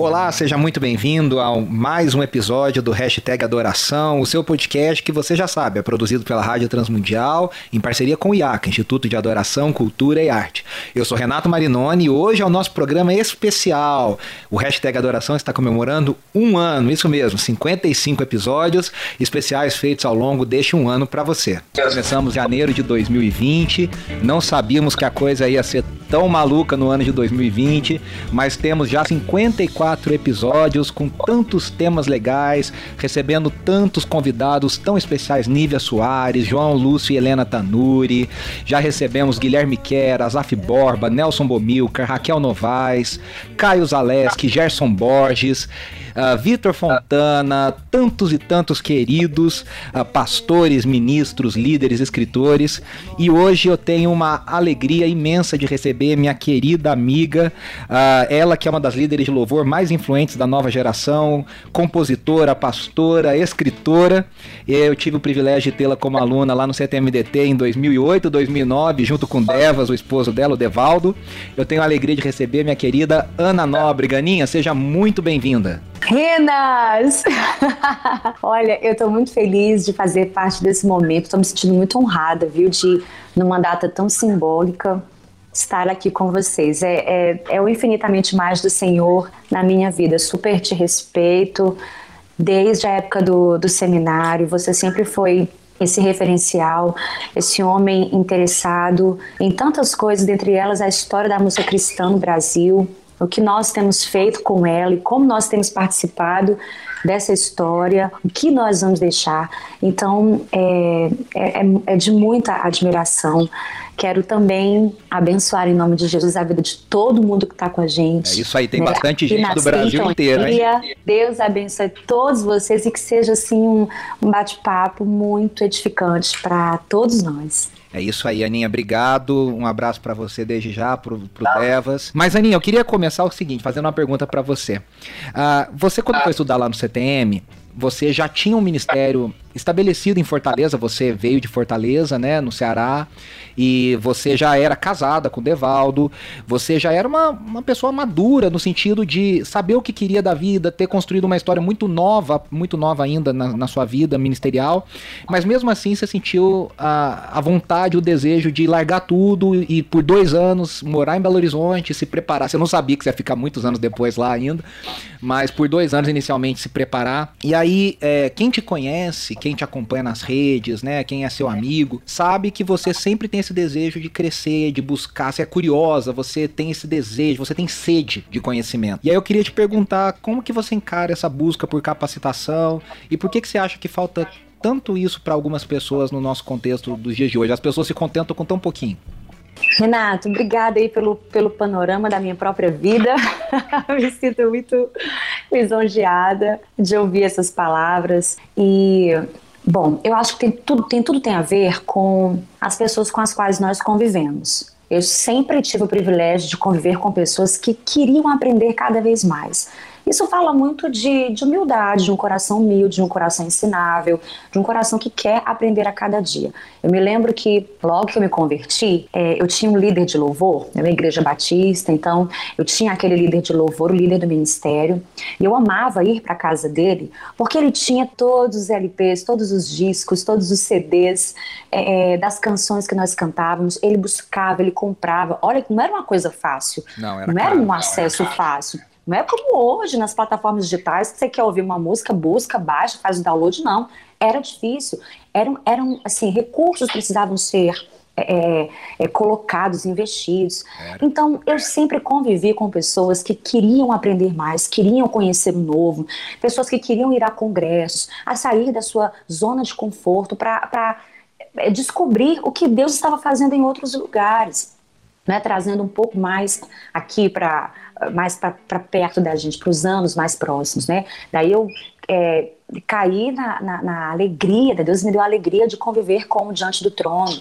Olá, seja muito bem-vindo a mais um episódio do Hashtag Adoração, o seu podcast que você já sabe, é produzido pela Rádio Transmundial em parceria com o IACA, Instituto de Adoração, Cultura e Arte. Eu sou Renato Marinoni e hoje é o nosso programa especial. O Hashtag Adoração está comemorando um ano, isso mesmo, 55 episódios especiais feitos ao longo deste um ano para você. Começamos janeiro de 2020, não sabíamos que a coisa ia ser tão maluca no ano de 2020, mas temos já 54 quatro episódios com tantos temas legais, recebendo tantos convidados tão especiais, Nívia Soares, João Lúcio e Helena Tanuri. Já recebemos Guilherme Quer, Azaf Borba, Nelson Bomilcar, Raquel Novaes, Caio Zaleski, Gerson Borges uh, Vitor Fontana, tantos e tantos queridos uh, pastores, ministros, líderes, escritores. E hoje eu tenho uma alegria imensa de receber minha querida amiga, uh, ela que é uma das líderes de louvor mais influentes da nova geração, compositora, pastora, escritora. Eu tive o privilégio de tê-la como aluna lá no CTMDT em 2008, 2009, junto com Devas, o esposo dela, o Devaldo. Eu tenho a alegria de receber minha querida Ana Nobre. Ganinha, seja muito bem-vinda. Renas! Olha, eu tô muito feliz de fazer parte desse momento, tô me sentindo muito honrada, viu, de, numa data tão simbólica, estar aqui com vocês. É, é, é o infinitamente mais do Senhor na minha vida. Super te respeito, desde a época do, do seminário, você sempre foi esse referencial, esse homem interessado em tantas coisas, dentre elas a história da música cristã no Brasil, o que nós temos feito com ela e como nós temos participado dessa história, o que nós vamos deixar. Então, é, é, é de muita admiração. Quero também abençoar em nome de Jesus a vida de todo mundo que está com a gente. É isso aí, tem né? bastante gente do Brasil inteiro. Hein? Deus abençoe todos vocês e que seja assim um, um bate-papo muito edificante para todos nós. É isso aí, Aninha. Obrigado. Um abraço para você desde já, pro, pro Devas. Mas, Aninha, eu queria começar o seguinte, fazendo uma pergunta para você. Uh, você, quando foi estudar lá no CTM, você já tinha um ministério estabelecido em Fortaleza, você veio de Fortaleza, né, no Ceará, e você já era casada com o Devaldo, você já era uma, uma pessoa madura no sentido de saber o que queria da vida, ter construído uma história muito nova, muito nova ainda na, na sua vida ministerial, mas mesmo assim você sentiu a, a vontade, o desejo de largar tudo e por dois anos morar em Belo Horizonte, se preparar. Você não sabia que você ia ficar muitos anos depois lá ainda, mas por dois anos inicialmente se preparar. E aí, é, quem te conhece, quem te acompanha nas redes, né, quem é seu amigo, sabe que você sempre tem esse desejo de crescer, de buscar, você é curiosa, você tem esse desejo, você tem sede de conhecimento. E aí eu queria te perguntar como que você encara essa busca por capacitação e por que que você acha que falta tanto isso para algumas pessoas no nosso contexto dos dias de hoje? As pessoas se contentam com tão pouquinho. Renato, obrigada aí pelo, pelo panorama da minha própria vida. Me sinto muito lisonjeada de ouvir essas palavras. E Bom, eu acho que tem tudo, tem tudo tem a ver com as pessoas com as quais nós convivemos. Eu sempre tive o privilégio de conviver com pessoas que queriam aprender cada vez mais. Isso fala muito de, de humildade, de um coração humilde, de um coração ensinável, de um coração que quer aprender a cada dia. Eu me lembro que logo que eu me converti, é, eu tinha um líder de louvor, na minha igreja batista, então eu tinha aquele líder de louvor, o líder do ministério, e eu amava ir para a casa dele, porque ele tinha todos os LPs, todos os discos, todos os CDs é, é, das canções que nós cantávamos, ele buscava, ele comprava. Olha, não era uma coisa fácil, não era, não era um acesso fácil. Não é como hoje nas plataformas digitais que você quer ouvir uma música, busca, baixa, faz o download, não. Era difícil. Eram, eram assim, recursos precisavam ser é, é, é colocados, investidos. Era. Então, eu sempre convivi com pessoas que queriam aprender mais, queriam conhecer o novo, pessoas que queriam ir a congressos, a sair da sua zona de conforto para é, descobrir o que Deus estava fazendo em outros lugares né, trazendo um pouco mais aqui para mais para perto da gente, para os anos mais próximos, né? Daí eu é, caí na, na, na, alegria, né? Deus me deu a alegria de conviver com o diante do trono.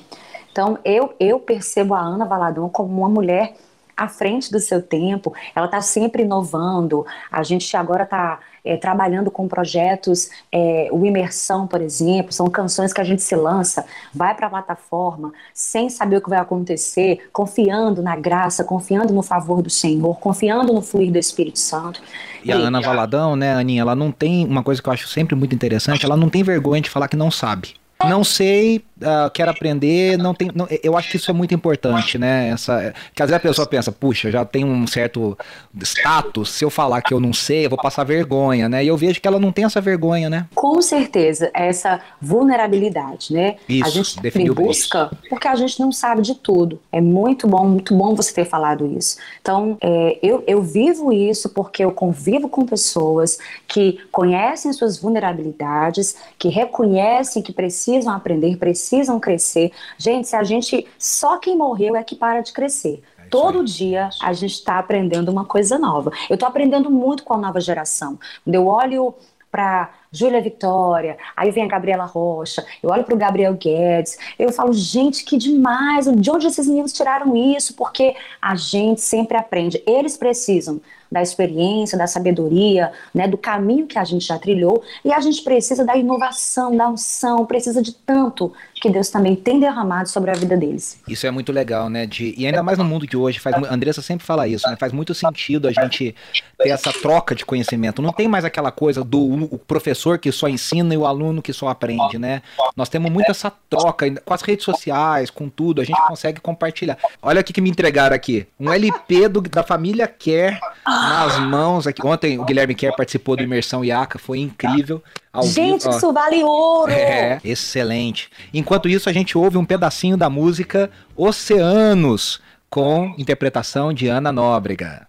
Então eu eu percebo a Ana Valadão como uma mulher à frente do seu tempo, ela está sempre inovando. A gente agora está é, trabalhando com projetos, é, o Imersão, por exemplo, são canções que a gente se lança, vai para a plataforma, sem saber o que vai acontecer, confiando na graça, confiando no favor do Senhor, confiando no fluir do Espírito Santo. E a Ana Valadão, né, Aninha, ela não tem uma coisa que eu acho sempre muito interessante, ela não tem vergonha de falar que não sabe. Não sei, uh, quero aprender, não tem, não, eu acho que isso é muito importante, né? Essa, que às vezes a pessoa pensa, puxa, já tem um certo status, se eu falar que eu não sei, eu vou passar vergonha, né? E eu vejo que ela não tem essa vergonha, né? Com certeza, essa vulnerabilidade, né? Isso, a gente busca porque a gente não sabe de tudo. É muito bom, muito bom você ter falado isso. Então, é, eu, eu vivo isso porque eu convivo com pessoas que conhecem suas vulnerabilidades, que reconhecem que precisam aprender, precisam precisam crescer. Gente, se a gente. Só quem morreu é que para de crescer. É Todo dia a gente está aprendendo uma coisa nova. Eu estou aprendendo muito com a nova geração. Quando eu olho para Júlia Vitória, aí vem a Gabriela Rocha, eu olho para o Gabriel Guedes, eu falo, gente, que demais, de onde esses meninos tiraram isso? Porque a gente sempre aprende, eles precisam da experiência, da sabedoria, né, do caminho que a gente já trilhou, e a gente precisa da inovação, da unção, precisa de tanto que Deus também tem derramado sobre a vida deles. Isso é muito legal, né? De, e ainda mais no mundo de hoje, faz, a Andressa sempre fala isso, né? Faz muito sentido a gente ter essa troca de conhecimento. Não tem mais aquela coisa do professor que só ensina e o aluno que só aprende, né? Nós temos muito essa troca com as redes sociais, com tudo, a gente consegue compartilhar. Olha o que, me entregaram aqui. Um LP do, da família Kerr nas mãos aqui. Ontem o Guilherme Kerr participou do Imersão IACA, foi incrível. Gente, vivo, isso vale ouro! É, excelente. Enquanto isso, a gente ouve um pedacinho da música Oceanos, com interpretação de Ana Nóbrega.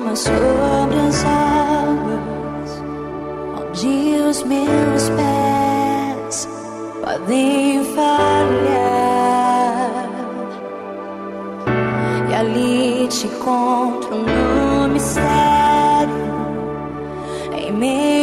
Chama sobre as águas, onde os meus pés podem falhar. E ali te encontro no mistério, em meio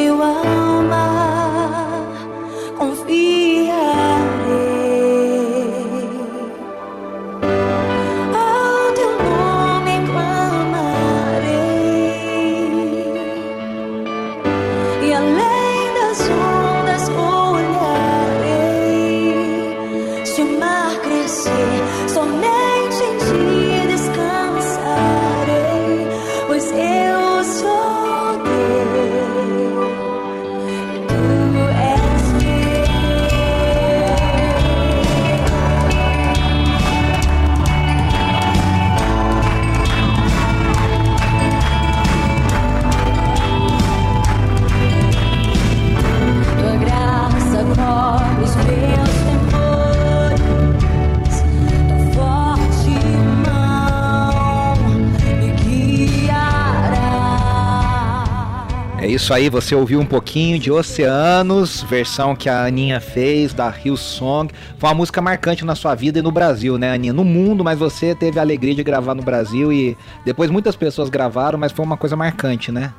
isso aí, você ouviu um pouquinho de Oceanos, versão que a Aninha fez da Rio Song. Foi uma música marcante na sua vida e no Brasil, né, Aninha? No mundo, mas você teve a alegria de gravar no Brasil e depois muitas pessoas gravaram, mas foi uma coisa marcante, né?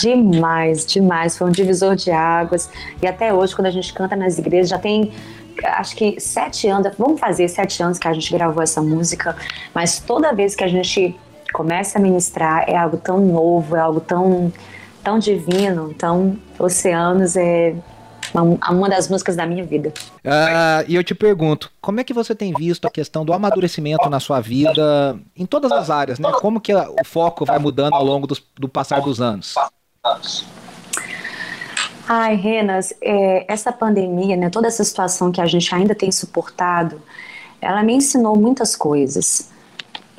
Demais, demais. Foi um divisor de águas. E até hoje, quando a gente canta nas igrejas, já tem acho que sete anos, vamos fazer sete anos que a gente gravou essa música, mas toda vez que a gente começa a ministrar é algo tão novo, é algo tão tão divino. Então, Oceanos é uma, uma das músicas da minha vida. Uh, e eu te pergunto, como é que você tem visto a questão do amadurecimento na sua vida, em todas as áreas, né? Como que o foco vai mudando ao longo do, do passar dos anos? Ai, Renas, é, essa pandemia, né, toda essa situação que a gente ainda tem suportado, ela me ensinou muitas coisas.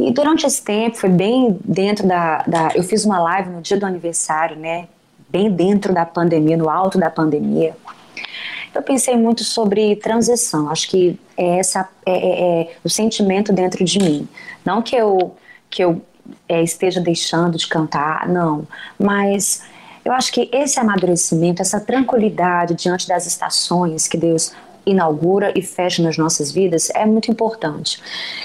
E durante esse tempo, foi bem dentro da, da, Eu fiz uma live no dia do aniversário, né? Bem dentro da pandemia, no alto da pandemia. Eu pensei muito sobre transição. Acho que é essa é, é, é o sentimento dentro de mim. Não que eu que eu é, esteja deixando de cantar, não. Mas eu acho que esse amadurecimento, essa tranquilidade diante das estações que Deus inaugura e fecha nas nossas vidas é muito importante.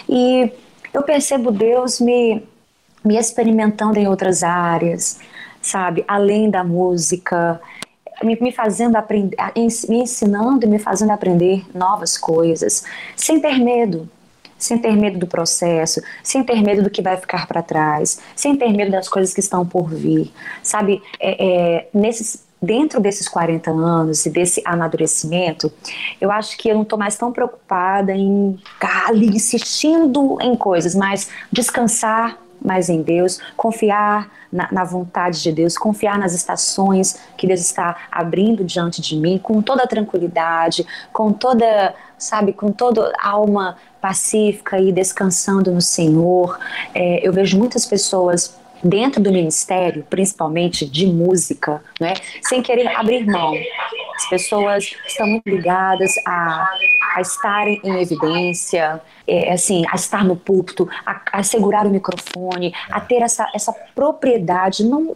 E eu percebo Deus me, me experimentando em outras áreas, sabe? Além da música, me, me fazendo aprender, me ensinando e me fazendo aprender novas coisas, sem ter medo, sem ter medo do processo, sem ter medo do que vai ficar para trás, sem ter medo das coisas que estão por vir, sabe? É, é, nesses, dentro desses 40 anos e desse amadurecimento, eu acho que eu não estou mais tão preocupada em ficar ali insistindo em coisas, mas descansar mais em Deus, confiar na, na, vontade de Deus, confiar nas estações que Deus está abrindo diante de mim, com toda tranquilidade, com toda, sabe, com toda alma pacífica e descansando no Senhor. É, eu vejo muitas pessoas dentro do ministério, principalmente de música, né, sem querer abrir mão. As pessoas estão muito ligadas a, a estarem em evidência, é, assim, a estar no púlpito, a, a, segurar o microfone, a ter essa, essa propriedade, não,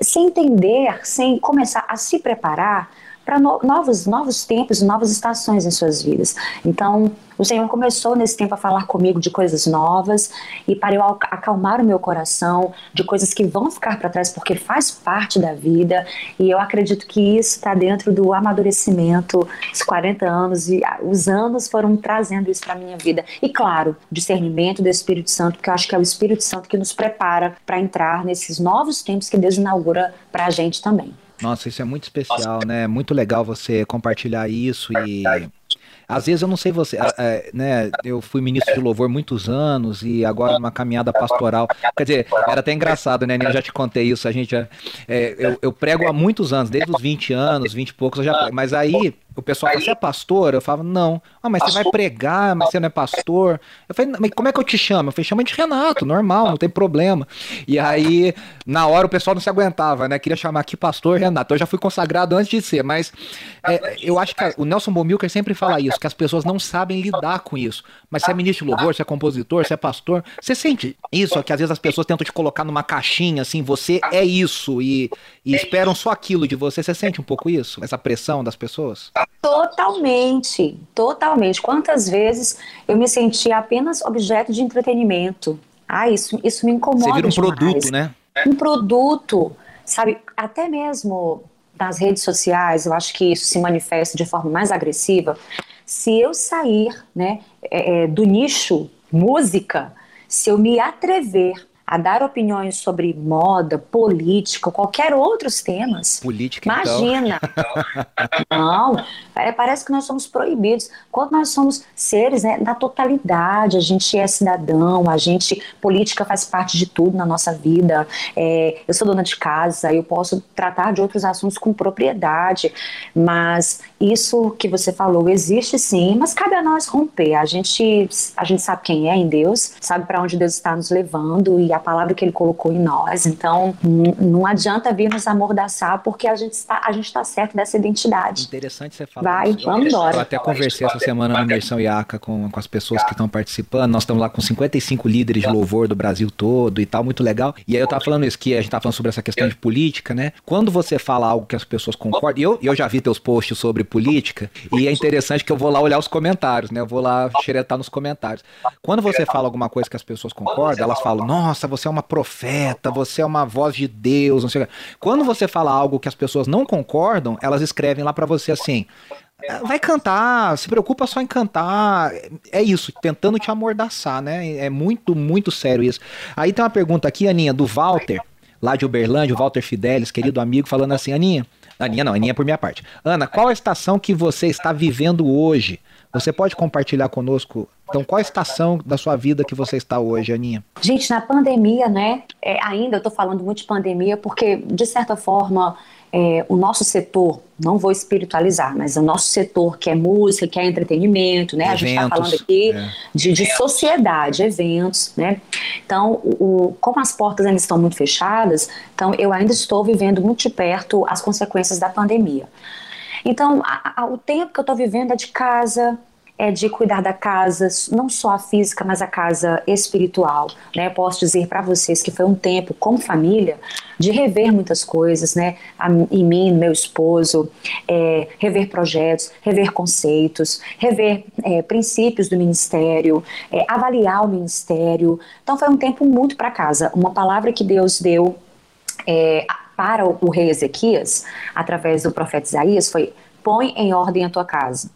sem entender, sem começar a se preparar para no, novos, novos tempos, novas estações em suas vidas. Então, o Senhor começou nesse tempo a falar comigo de coisas novas e para eu acalmar o meu coração de coisas que vão ficar para trás porque faz parte da vida. E eu acredito que isso está dentro do amadurecimento, os 40 anos e os anos foram trazendo isso para minha vida. E claro, discernimento do Espírito Santo, porque eu acho que é o Espírito Santo que nos prepara para entrar nesses novos tempos que Deus inaugura para a gente também. Nossa, isso é muito especial, né? Muito legal você compartilhar isso e às vezes eu não sei você, é, né? Eu fui ministro de louvor muitos anos e agora uma caminhada pastoral. Quer dizer, era até engraçado, né? Eu já te contei isso. A gente, já, é, eu, eu, prego há muitos anos, desde os 20 anos, 20 e poucos eu já. Mas aí o pessoal fala, você é pastor? Eu falava, não. Ah, mas você vai pregar, mas você não é pastor? Eu falei, mas como é que eu te chamo? Eu falei, chama de Renato, normal, não tem problema. E aí, na hora, o pessoal não se aguentava, né? Queria chamar aqui pastor Renato. Eu já fui consagrado antes de ser, mas é, eu acho que o Nelson Bomilcar sempre fala isso, que as pessoas não sabem lidar com isso. Mas se é ministro de louvor, se é compositor, se é pastor, você sente isso, que às vezes as pessoas tentam te colocar numa caixinha, assim, você é isso, e, e esperam só aquilo de você. Você sente um pouco isso? Essa pressão das pessoas? Totalmente, totalmente. Quantas vezes eu me senti apenas objeto de entretenimento? Ah, isso, isso me incomoda. Você vira um demais. produto, né? Um produto, sabe? Até mesmo nas redes sociais, eu acho que isso se manifesta de forma mais agressiva. Se eu sair, né, é, é do nicho música, se eu me atrever a dar opiniões sobre moda, política, qualquer outros temas. Política, então. Imagina. Então. Não, é, parece que nós somos proibidos. Quando nós somos seres né, da totalidade, a gente é cidadão, a gente, política faz parte de tudo na nossa vida. É, eu sou dona de casa, eu posso tratar de outros assuntos com propriedade, mas isso que você falou existe sim, mas cabe a nós romper. A gente, a gente sabe quem é em Deus, sabe para onde Deus está nos levando e a palavra que ele colocou em nós. Então, não adianta vir nos amordaçar porque a gente está, a gente está certo dessa identidade. Interessante você falar. Vai, isso. vamos embora. Eu até conversei essa semana na Imersão IACA com, com as pessoas que estão participando. Nós estamos lá com 55 líderes de louvor do Brasil todo e tal, muito legal. E aí eu tava falando isso, que a gente tava falando sobre essa questão de política, né? Quando você fala algo que as pessoas concordam, eu, eu já vi teus posts sobre política, e é interessante que eu vou lá olhar os comentários, né? Eu vou lá xeretar nos comentários. Quando você fala alguma coisa que as pessoas concordam, elas falam, nossa, você é uma profeta, você é uma voz de Deus, não sei o que. Quando você fala algo que as pessoas não concordam, elas escrevem lá para você assim: vai cantar, se preocupa só em cantar. É isso, tentando te amordaçar, né? É muito, muito sério isso. Aí tem uma pergunta aqui, Aninha, do Walter, lá de Uberlândia, o Walter Fidelis, querido amigo, falando assim: Aninha, Aninha não, Aninha por minha parte. Ana, qual a estação que você está vivendo hoje? Você pode compartilhar conosco? Então, qual a estação da sua vida que você está hoje, Aninha? Gente, na pandemia, né? É, ainda eu estou falando muito de pandemia porque, de certa forma, é, o nosso setor, não vou espiritualizar, mas o nosso setor que é música, que é entretenimento, né? Eventos, a gente está falando aqui é. de, de, sociedade, eventos, né? Então, o, como as portas ainda estão muito fechadas, então eu ainda estou vivendo muito de perto as consequências da pandemia. Então, a, a, o tempo que eu estou vivendo é de casa, é de cuidar da casa, não só a física, mas a casa espiritual. Né? Posso dizer para vocês que foi um tempo, como família, de rever muitas coisas, né? em mim, meu esposo, é, rever projetos, rever conceitos, rever é, princípios do ministério, é, avaliar o ministério. Então foi um tempo muito para casa. Uma palavra que Deus deu é, para o, rei Ezequias, através do profeta Isaías, foi: põe em ordem a tua casa.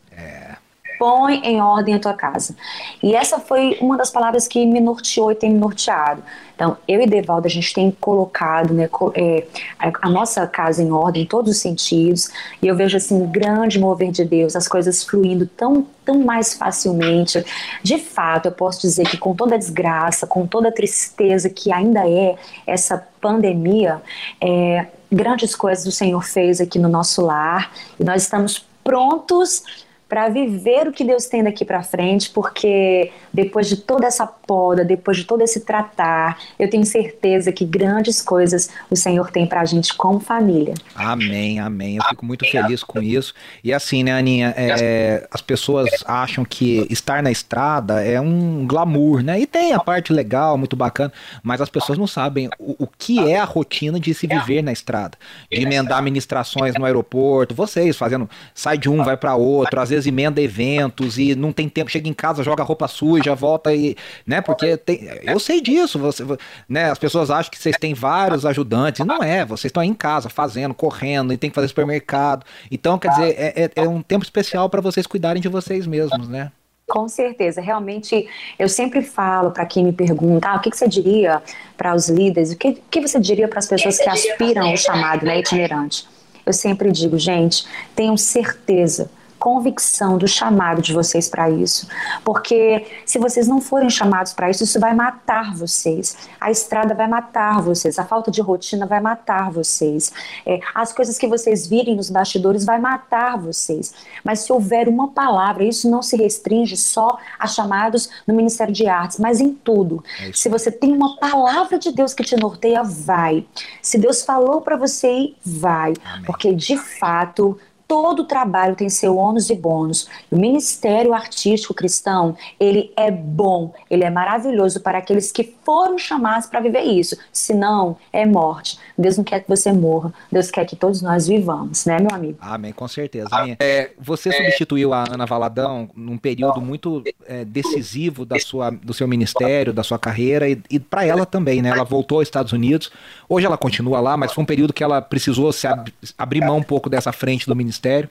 Põe em ordem a tua casa. E essa foi uma das palavras que me norteou e tem me norteado. Então, eu e Devaldo, a gente tem colocado né, é, a, nossa casa em ordem em todos os sentidos, e eu vejo assim um grande mover de Deus, as coisas fluindo tão, tão mais facilmente. De fato, eu posso dizer que com toda a desgraça, com toda a tristeza que ainda é essa pandemia, é, grandes coisas o Senhor fez aqui no nosso lar, e nós estamos prontos para viver o que Deus tem daqui para frente, porque depois de toda essa poda, depois de todo esse tratar, eu tenho certeza que grandes coisas o Senhor tem para a gente como família. Amém, amém. Eu fico muito feliz com isso. E assim, né, Aninha, é, as pessoas acham que estar na estrada é um glamour, né? E tem a parte legal, muito bacana, mas as pessoas não sabem o, o que é a rotina de se viver na estrada, de emendar ministrações no aeroporto, vocês fazendo, sai de um, vai para outro, às vezes vezes emenda eventos e não tem tempo, chega em casa, joga roupa suja, volta e, né, porque tem, eu sei disso, você, né, as pessoas acham que vocês têm vários ajudantes, não é, vocês estão aí em casa fazendo, correndo e tem que fazer supermercado. Então, quer dizer, é, é, é um tempo especial para vocês cuidarem de vocês mesmos, né? Com certeza, realmente eu sempre falo para quem me pergunta, ah, o que, que você diria para os líderes, o que, que você diria para as pessoas que aspiram ao chamado né, itinerante? Eu sempre digo, gente, tenham certeza convicção do chamado de vocês para isso. Porque se vocês não forem chamados para isso, isso vai matar vocês. A estrada vai matar vocês, a falta de rotina vai matar vocês. É, as coisas que vocês virem nos bastidores vai matar vocês. Mas se houver uma palavra, isso não se restringe só a chamados no Ministério de Artes, mas em tudo. É se você tem uma palavra de Deus que te norteia, vai. Se Deus falou para você ir, vai. Amém. Porque de fato todo trabalho tem seu ônus e bônus. O ministério artístico cristão, ele é bom, ele é maravilhoso para aqueles que foram chamados para viver isso. Se não, é morte. Deus não quer que você morra, Deus quer que todos nós vivamos, né, meu amigo? Amém, com certeza. É, você substituiu a Ana Valadão num período muito é, decisivo da sua, do seu ministério, da sua carreira e, e para ela também, né? Ela voltou aos Estados Unidos, hoje ela continua lá, mas foi um período que ela precisou se ab abrir mão um pouco dessa frente do ministério ministério.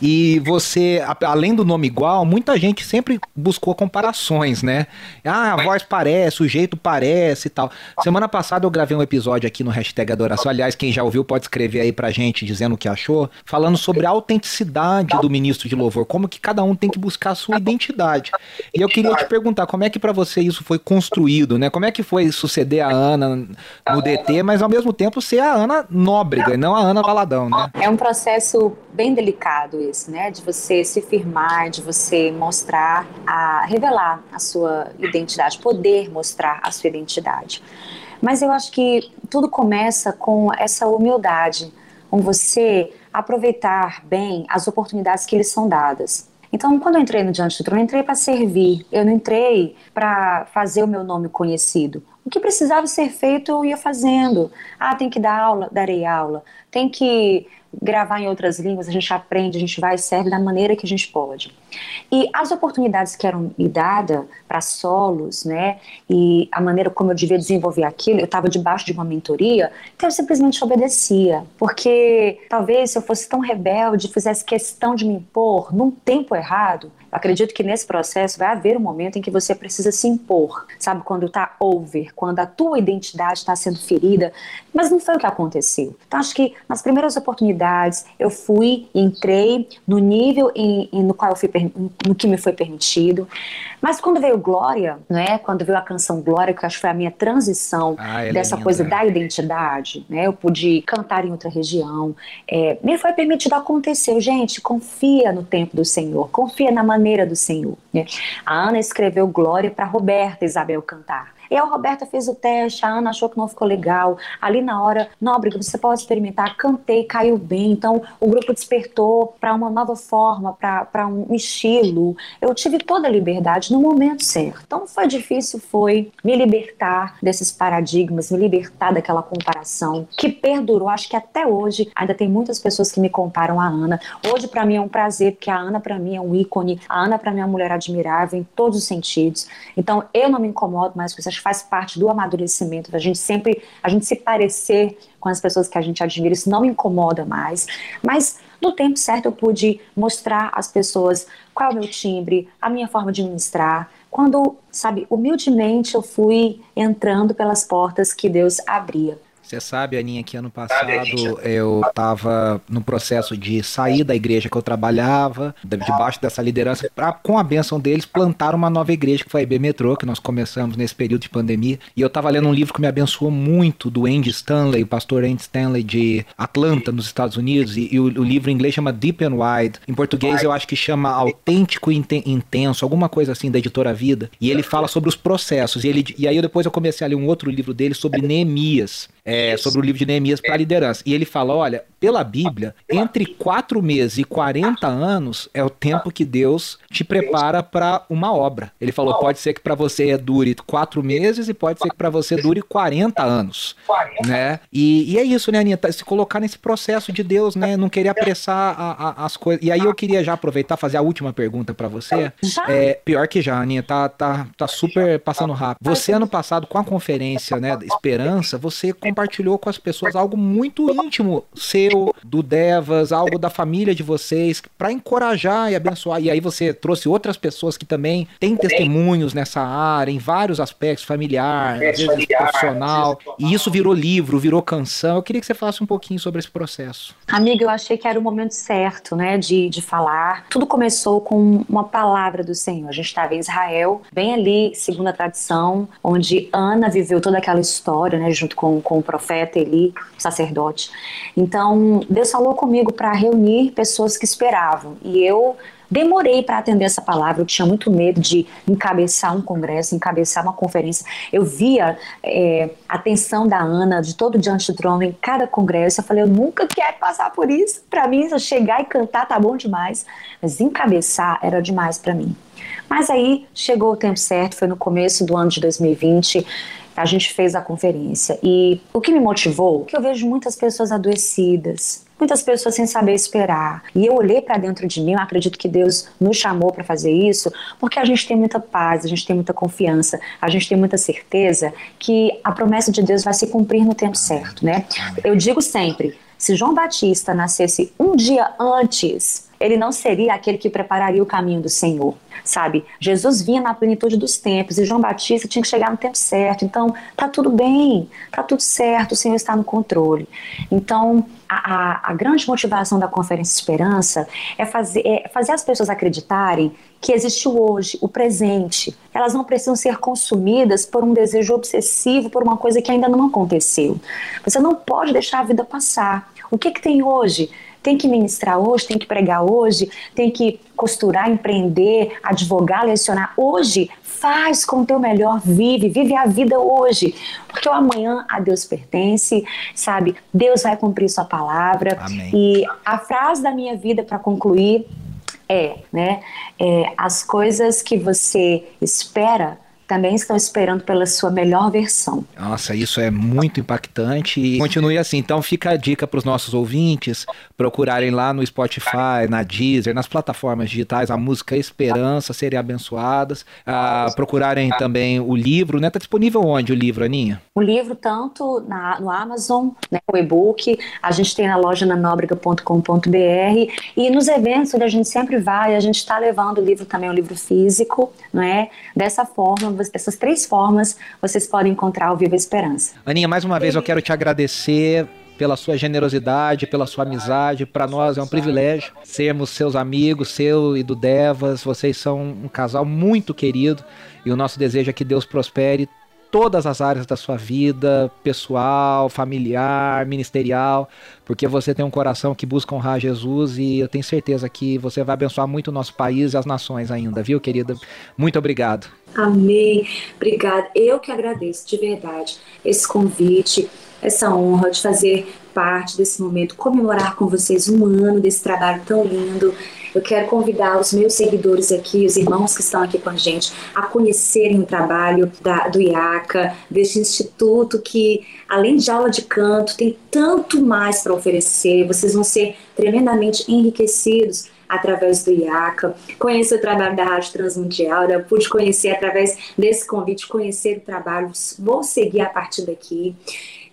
E você, além do nome igual, muita gente sempre buscou comparações, né? Ah, a voz parece, o jeito parece e tal. Semana passada eu gravei um episódio aqui no hashtag Adoração. Aliás, quem já ouviu pode escrever aí pra gente dizendo o que achou, falando sobre a autenticidade do ministro de louvor, como que cada um tem que buscar a sua identidade. E eu queria te perguntar, como é que para você isso foi construído, né? Como é que foi suceder a Ana no DT, mas ao mesmo tempo ser a Ana Nóbrega e não a Ana Valadão, né? É um processo bem delicado esse, né? De você se firmar, de você mostrar, a, revelar a sua identidade, poder mostrar a sua identidade. Mas eu acho que tudo começa com essa humildade, com você aproveitar bem as oportunidades que lhes são dadas. Então, quando eu entrei no Diante do Trono, eu entrei para servir, eu não entrei para fazer o meu nome conhecido. O que precisava ser feito, eu ia fazendo. Ah, tem que dar aula, darei aula. Tem que gravar em outras línguas, a gente aprende, a gente vai e serve da maneira que a gente pode. E as oportunidades que eram me dadas para solos, né, e a maneira como eu devia desenvolver aquilo, eu estava debaixo de uma mentoria, então eu simplesmente obedecia, porque talvez se eu fosse tão rebelde, fizesse questão de me impor num tempo errado, acredito que nesse processo vai haver um momento em que você precisa se impor, sabe? Quando está over, quando a tua identidade está sendo ferida, mas não foi o que aconteceu. Então, acho que nas primeiras oportunidades eu fui, entrei no nível em, em, no qual eu fui, no que me foi permitido, mas quando veio Glória, né? Quando veio a canção Glória, que acho que foi a minha transição ah, é dessa é coisa da identidade, né? Eu pude cantar em outra região, é, me foi permitido acontecer. Gente, confia no tempo do Senhor, confia na maneira do Senhor. Né? A Ana escreveu Glória para Roberta Isabel cantar. E a Roberta fez o teste, a Ana achou que não ficou legal. Ali na hora, Nóbrega, você pode experimentar. Cantei, caiu bem. Então, o grupo despertou para uma nova forma, para um estilo. Eu tive toda a liberdade no momento certo. Então, foi difícil, foi me libertar desses paradigmas, me libertar daquela comparação que perdurou. Acho que até hoje ainda tem muitas pessoas que me comparam a Ana. Hoje, para mim, é um prazer, porque a Ana, para mim, é um ícone. A Ana, para mim, é uma mulher admirável em todos os sentidos. Então, eu não me incomodo mais com isso. Acho que faz parte do amadurecimento, da gente sempre, a gente se parecer com as pessoas que a gente admira. Isso não me incomoda mais. Mas, no tempo certo, eu pude mostrar às pessoas qual é o meu timbre, a minha forma de ministrar. Quando, sabe, humildemente eu fui entrando pelas portas que Deus abria. Você sabe, Aninha, que ano passado eu estava no processo de sair da igreja que eu trabalhava, debaixo dessa liderança, para, com a benção deles, plantar uma nova igreja, que foi a IB Metrô, que nós começamos nesse período de pandemia. E eu estava lendo um livro que me abençoou muito, do Andy Stanley, o pastor Andy Stanley de Atlanta, nos Estados Unidos. E, e o, o, livro em inglês chama Deep and Wide. Em português eu acho que chama Autêntico e Intenso, alguma coisa assim, da editora Vida. E ele fala sobre os processos. E, ele, e aí depois eu comecei a ler um outro livro dele sobre Neemias é, sobre o livro de Neemias para a liderança. E ele fala: olha, pela Bíblia, entre quatro meses e 40 anos é o tempo que Deus te prepara para uma obra. Ele falou: pode ser que para você dure quatro meses e pode ser que para você dure 40 anos. Né? E, e é isso, né, Aninha? Se colocar nesse processo de Deus, né? Não querer apressar a, a, as coisas. E aí eu queria já aproveitar fazer a última pergunta para você. É, pior que já, Aninha, tá, tá, tá super passando rápido. Você, ano passado, com a conferência né, Esperança, você compartilhou com as pessoas algo muito íntimo seu, do Devas, algo da família de vocês, para encorajar e abençoar. E aí você trouxe outras pessoas que também têm testemunhos nessa área, em vários aspectos, familiar, às vezes profissional. E isso virou livro, virou canção. Eu queria que você falasse um pouquinho sobre esse processo. Amiga, eu achei que era o momento certo, né, de, de falar. Tudo começou com uma palavra do Senhor. A gente estava em Israel, bem ali, segundo a tradição, onde Ana viveu toda aquela história, né, junto com, com o profeta profeta Eli, sacerdote. Então, Deus falou comigo para reunir pessoas que esperavam. E eu demorei para atender essa palavra. Eu tinha muito medo de encabeçar um congresso, encabeçar uma conferência. Eu via é, a atenção da Ana de todo diante do trono em cada congresso. Eu falei, eu nunca quero passar por isso. Para mim, chegar e cantar tá bom demais, mas encabeçar era demais para mim. Mas aí chegou o tempo certo, foi no começo do ano de 2020 a gente fez a conferência. E o que me motivou, que eu vejo muitas pessoas adoecidas, muitas pessoas sem saber esperar. E eu olhei para dentro de mim, eu acredito que Deus nos chamou para fazer isso, porque a gente tem muita paz, a gente tem muita confiança, a gente tem muita certeza que a promessa de Deus vai se cumprir no tempo certo, né? Eu digo sempre, se João Batista nascesse um dia antes ele não seria aquele que prepararia o caminho do Senhor, sabe? Jesus vinha na plenitude dos tempos e João Batista tinha que chegar no tempo certo. Então, tá tudo bem, tá tudo certo, o Senhor está no controle. Então, a, a, a grande motivação da Conferência Esperança é fazer, é fazer as pessoas acreditarem que existe o hoje, o presente. Elas não precisam ser consumidas por um desejo obsessivo, por uma coisa que ainda não aconteceu. Você não pode deixar a vida passar. O que, que tem hoje? Tem que ministrar hoje, tem que pregar hoje, tem que costurar, empreender, advogar, lecionar hoje. Faz com o teu melhor, vive, vive a vida hoje, porque o amanhã a Deus pertence, sabe? Deus vai cumprir sua palavra. Amém. E a frase da minha vida para concluir é, né? É, as coisas que você espera também estão esperando pela sua melhor versão. Nossa, isso é muito impactante e continue assim. Então fica a dica para os nossos ouvintes procurarem lá no Spotify, na Deezer, nas plataformas digitais a música Esperança, serem abençoadas. Ah, procurarem também o livro, né? Tá disponível onde o livro, Aninha? O livro tanto na, no Amazon, né, o e-book, a gente tem na loja na nóbrega.com.br e nos eventos onde a gente sempre vai, a gente está levando o livro também, o livro físico, não é? Dessa forma essas três formas vocês podem encontrar o Viva Esperança. Aninha, mais uma vez eu quero te agradecer pela sua generosidade, pela sua amizade. Para nós é um privilégio sermos seus amigos, seu e do Devas. Vocês são um casal muito querido e o nosso desejo é que Deus prospere todas as áreas da sua vida, pessoal, familiar, ministerial, porque você tem um coração que busca honrar Jesus e eu tenho certeza que você vai abençoar muito o nosso país e as nações ainda, viu, querida? Muito obrigado. Amém. Obrigada. Eu que agradeço de verdade esse convite, essa honra de fazer parte desse momento, comemorar com vocês um ano desse trabalho tão lindo. Eu quero convidar os meus seguidores aqui, os irmãos que estão aqui com a gente, a conhecerem o trabalho da, do IACA, deste instituto que, além de aula de canto, tem tanto mais para oferecer. Vocês vão ser tremendamente enriquecidos através do IACA, conhecer o trabalho da Rádio Transmundial, eu pude conhecer através desse convite, conhecer o trabalho, vou seguir a partir daqui.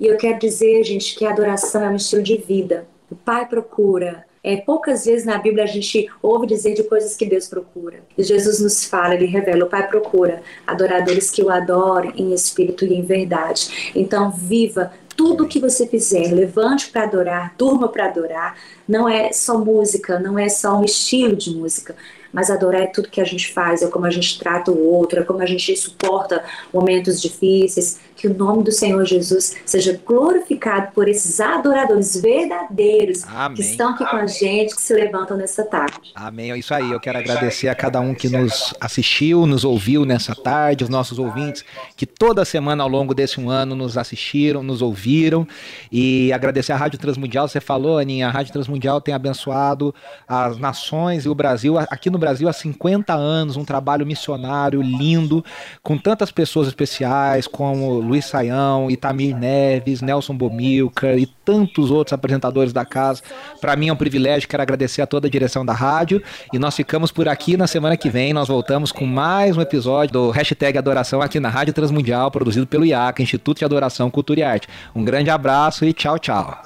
E eu quero dizer, gente, que a adoração é um estilo de vida. O Pai procura é, poucas vezes na Bíblia a gente ouve dizer de coisas que Deus procura. E Jesus nos fala, ele revela, o Pai procura adoradores que o adorem em espírito e em verdade. Então, viva tudo que você fizer, levante para adorar, durma para adorar. Não é só música, não é só um estilo de música, mas adorar é tudo que a gente faz, é como a gente trata o outro, é como a gente suporta momentos difíceis, que o nome do Senhor Jesus seja glorificado por esses adoradores verdadeiros Amém. que estão aqui com a gente, que se levantam nessa tarde. Amém. É isso aí. Eu quero agradecer a cada um que nos assistiu, nos ouviu nessa tarde, os nossos ouvintes que toda semana ao longo desse um ano nos assistiram, nos ouviram e agradecer a Rádio Transmundial. Você falou, Aninha, a Rádio Transmundial tem abençoado as nações e o Brasil, aqui no Brasil há 50 anos, um trabalho missionário lindo, com tantas pessoas especiais como Luiz Saião, Itamir Neves, Nelson Bomilcar e tantos outros apresentadores da casa. Para mim é um privilégio, quero agradecer a toda a direção da rádio e nós ficamos por aqui na semana que vem. Nós voltamos com mais um episódio do Hashtag Adoração aqui na Rádio Transmundial, produzido pelo IACA, Instituto de Adoração, Cultura e Arte. Um grande abraço e tchau, tchau.